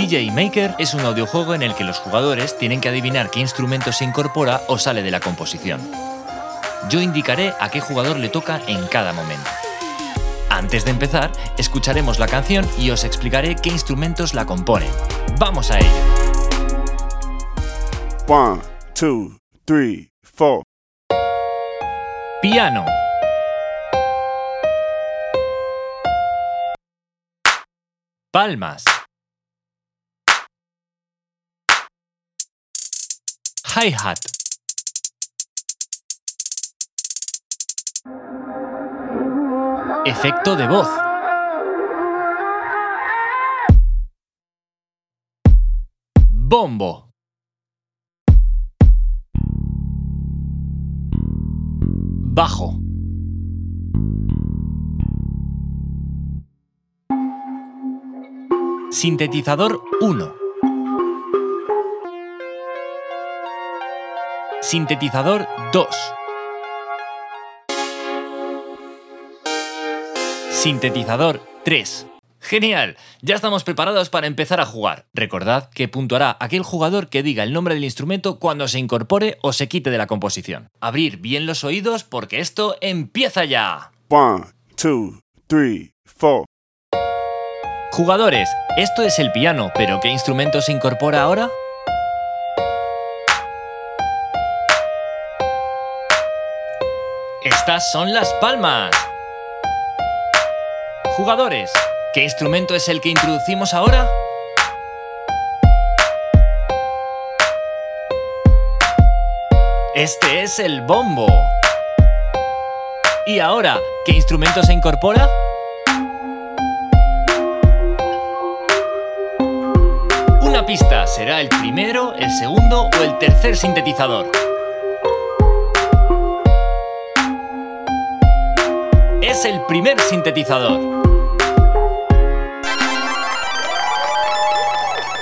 DJ Maker es un audiojuego en el que los jugadores tienen que adivinar qué instrumento se incorpora o sale de la composición. Yo indicaré a qué jugador le toca en cada momento. Antes de empezar, escucharemos la canción y os explicaré qué instrumentos la componen. ¡Vamos a ello! One, two, three, four. Piano. Palmas. Hi-hat. Efecto de voz. Bombo. Bajo. Sintetizador 1. Sintetizador 2. Sintetizador 3. Genial, ya estamos preparados para empezar a jugar. Recordad que puntuará aquel jugador que diga el nombre del instrumento cuando se incorpore o se quite de la composición. Abrir bien los oídos porque esto empieza ya. One, two, three, four. Jugadores, esto es el piano, pero ¿qué instrumento se incorpora ahora? Estas son las palmas. Jugadores, ¿qué instrumento es el que introducimos ahora? Este es el bombo. ¿Y ahora, qué instrumento se incorpora? Una pista, ¿será el primero, el segundo o el tercer sintetizador? Es el primer sintetizador.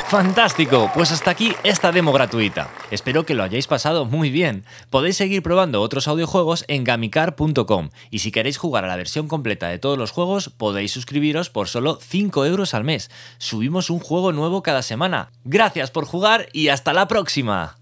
Fantástico, pues hasta aquí esta demo gratuita. Espero que lo hayáis pasado muy bien. Podéis seguir probando otros audiojuegos en gamicar.com y si queréis jugar a la versión completa de todos los juegos podéis suscribiros por solo 5 euros al mes. Subimos un juego nuevo cada semana. Gracias por jugar y hasta la próxima.